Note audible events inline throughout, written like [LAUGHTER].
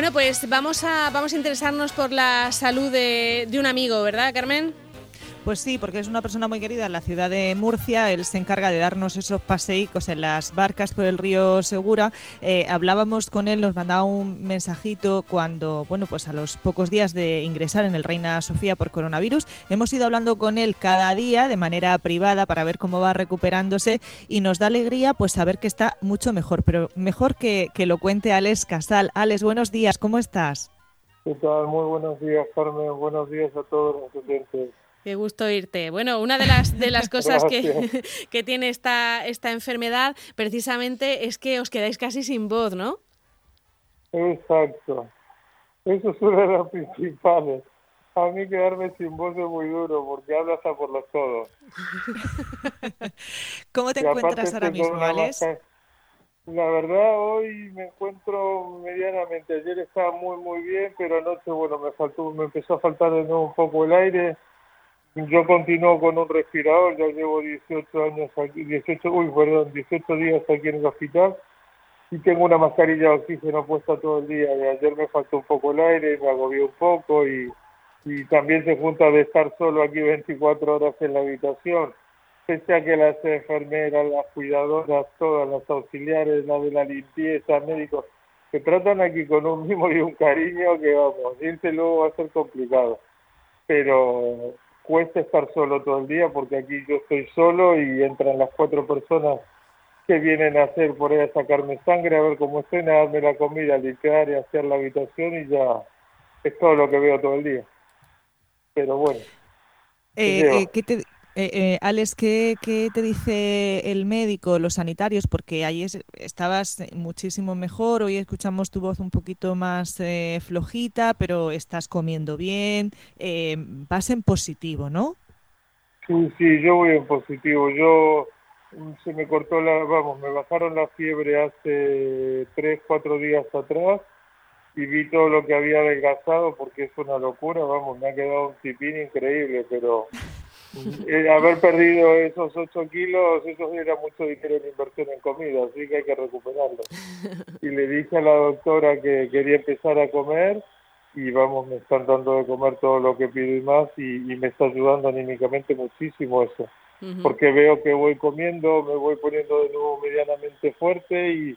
Bueno, pues vamos a, vamos a interesarnos por la salud de, de un amigo, ¿verdad, Carmen? Pues sí, porque es una persona muy querida en la ciudad de Murcia. Él se encarga de darnos esos paseicos en las barcas por el río Segura. Eh, hablábamos con él, nos mandaba un mensajito cuando, bueno, pues a los pocos días de ingresar en el Reina Sofía por coronavirus. Hemos ido hablando con él cada día de manera privada para ver cómo va recuperándose y nos da alegría pues saber que está mucho mejor, pero mejor que, que lo cuente Alex Casal. Alex, buenos días, ¿cómo estás? ¿Qué tal? Muy buenos días, Carmen. Buenos días a todos los oyentes. Qué gusto irte. Bueno, una de las, de las [LAUGHS] cosas que, [LAUGHS] que, tiene esta, esta enfermedad precisamente es que os quedáis casi sin voz, ¿no? Exacto. Eso es una de las principales. A mí quedarme sin voz es muy duro porque hablas a por los codos. [LAUGHS] ¿Cómo te encuentras ahora mismo, Alex? La verdad, hoy me encuentro medianamente. Ayer estaba muy, muy bien, pero anoche, bueno, me faltó, me empezó a faltar de nuevo un poco el aire yo continúo con un respirador, ya llevo 18 años aquí, 18, uy, perdón, 18 días aquí en el hospital y tengo una mascarilla de oxígeno puesta todo el día. Y ayer me faltó un poco el aire, me agobió un poco y, y también se junta de estar solo aquí 24 horas en la habitación. Pese a que las enfermeras, las cuidadoras, todas las auxiliares, la de la limpieza, médicos, que tratan aquí con un mimo y un cariño que vamos, irse luego va a ser complicado. Pero cuesta estar solo todo el día porque aquí yo estoy solo y entran las cuatro personas que vienen a hacer por ahí a sacarme sangre, a ver cómo estén, a darme la comida, a limpiar y a hacer la habitación y ya es todo lo que veo todo el día. Pero bueno. Eh, eh, ¿qué te, eh, eh, Alex, ¿qué, te dice el médico, los sanitarios? Porque ahí estabas muchísimo mejor, hoy escuchamos tu voz un poquito más eh, flojita, pero estás comiendo bien, eh, vas en positivo, ¿no? Sí, sí, yo voy en positivo. Yo mm, se me cortó la, vamos, me bajaron la fiebre hace tres, cuatro días atrás y vi todo lo que había adelgazado porque es una locura, vamos, me ha quedado un tipín increíble, pero eh, haber perdido esos 8 kilos, eso era mucho dinero en inversión en comida, así que hay que recuperarlo. Y le dije a la doctora que quería empezar a comer y vamos, me están dando de comer todo lo que pido y más y, me está ayudando anímicamente muchísimo eso. Porque veo que voy comiendo, me voy poniendo de nuevo medianamente fuerte y,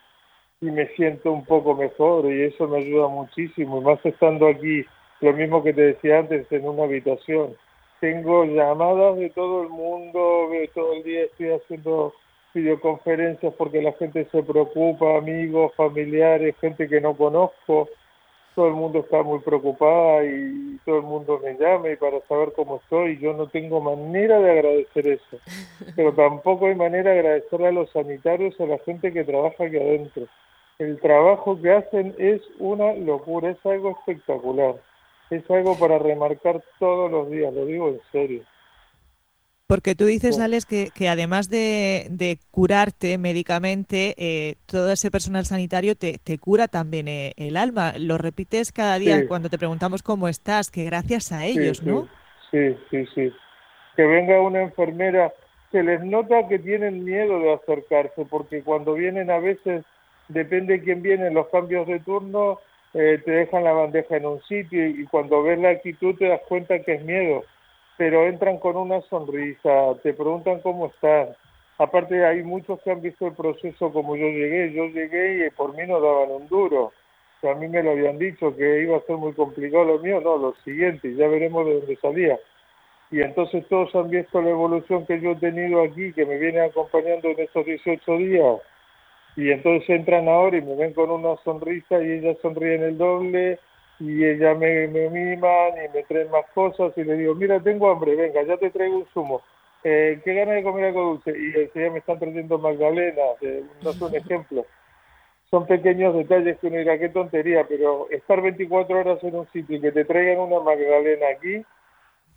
y me siento un poco mejor y eso me ayuda muchísimo. Y más estando aquí, lo mismo que te decía antes, en una habitación tengo llamadas de todo el mundo, todo el día estoy haciendo videoconferencias porque la gente se preocupa, amigos, familiares, gente que no conozco, todo el mundo está muy preocupada y todo el mundo me llama y para saber cómo estoy. Yo no tengo manera de agradecer eso, [LAUGHS] pero tampoco hay manera de agradecerle a los sanitarios, a la gente que trabaja aquí adentro. El trabajo que hacen es una locura, es algo espectacular es algo para remarcar todos los días, lo digo en serio. Porque tú dices, Alex, que, que además de, de, curarte médicamente, eh, todo ese personal sanitario te, te cura también eh, el alma. Lo repites cada día cuando te preguntamos cómo estás, que gracias a ellos, ¿no? Sí, sí, sí. Que venga una enfermera, se les nota que tienen miedo de acercarse, porque cuando vienen a veces, depende de quién viene, los cambios de turno, eh, te dejan la bandeja en un sitio y cuando ves la actitud te das cuenta que es miedo, pero entran con una sonrisa, te preguntan cómo estás. Aparte hay muchos que han visto el proceso como yo llegué, yo llegué y por mí no daban un duro. O a mí me lo habían dicho que iba a ser muy complicado lo mío, no, lo siguiente, ya veremos de dónde salía. Y entonces todos han visto la evolución que yo he tenido aquí, que me viene acompañando en estos 18 días y entonces entran ahora y me ven con una sonrisa y ellas sonríen el doble y ella me, me miman y me traen más cosas y le digo, mira, tengo hambre, venga, ya te traigo un zumo. Eh, ¿Qué ganas de comer algo dulce? Y ya me están trayendo magdalenas, eh, no es un ejemplo. Son pequeños detalles que uno dirá, qué tontería, pero estar 24 horas en un sitio y que te traigan una magdalena aquí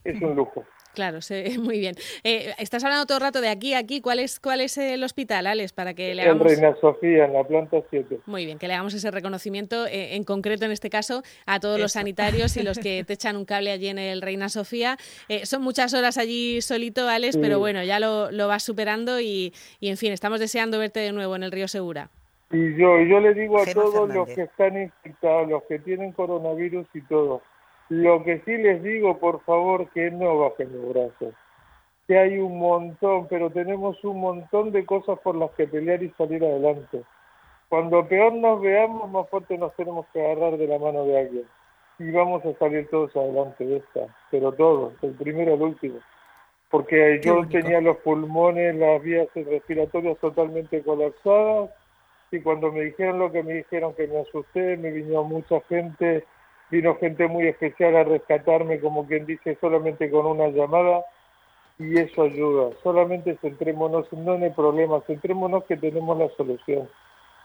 es un lujo. Claro, sé, [LAUGHS] muy bien. Eh, estás hablando todo el rato de aquí aquí. ¿Cuál es, cuál es el hospital, Alex? Para que le hagamos... Reina Sofía, en la planta 7. Muy bien, que le hagamos ese reconocimiento, eh, en concreto en este caso, a todos los sanitarios y los [LAUGHS] que te echan un cable allí en el Reina Sofía. Eh, son muchas horas allí solito, Alex, pero bueno, ya lo, lo vas superando y, y, en fin, estamos deseando verte de nuevo en el Río Segura. Y yo, y yo le digo a todos los que están infectados, los que tienen coronavirus y todo, lo que sí les digo, por favor, que no bajen los brazos. Que hay un montón, pero tenemos un montón de cosas por las que pelear y salir adelante. Cuando peor nos veamos, más fuerte nos tenemos que agarrar de la mano de alguien. Y vamos a salir todos adelante de esta, pero todos, el primero al último. Porque yo tenía los pulmones, las vías respiratorias totalmente colapsadas y cuando me dijeron lo que me dijeron que me asusté, me vino mucha gente, vino gente muy especial a rescatarme, como quien dice, solamente con una llamada y eso ayuda. Solamente centrémonos no en el problema, centrémonos que tenemos la solución.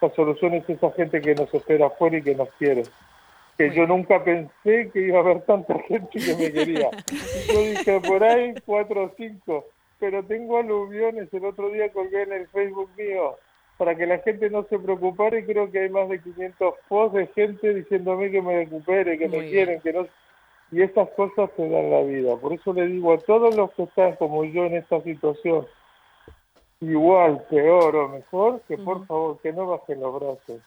La solución es esa gente que nos espera afuera y que nos quiere. Que yo nunca pensé que iba a haber tanta gente que me quería. Yo dije, por ahí cuatro o cinco, pero tengo aluviones. El otro día colgué en el Facebook mío para que la gente no se preocupara y creo que hay más de 500 posts de gente diciéndome que me recupere, que me quieren, que no... Y estas cosas te dan la vida. Por eso le digo a todos los que están como yo en esta situación, igual, peor o mejor, que por favor, que no bajen los brazos.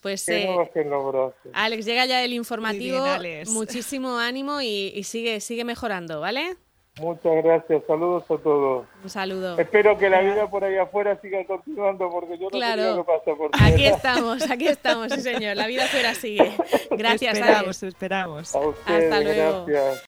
Pues que no eh, bajen los brazos. Alex, llega ya el informativo. Alex. Muchísimo ánimo y, y sigue, sigue mejorando, ¿vale? Muchas gracias, saludos a todos. Un saludo. Espero que la vida por ahí afuera siga continuando porque yo no sé Claro. lo que pasa por Aquí fuera. estamos, aquí estamos, sí señor. La vida fuera sigue. [LAUGHS] Gracias, esperamos, Alex. esperamos. A ustedes, Hasta luego. gracias.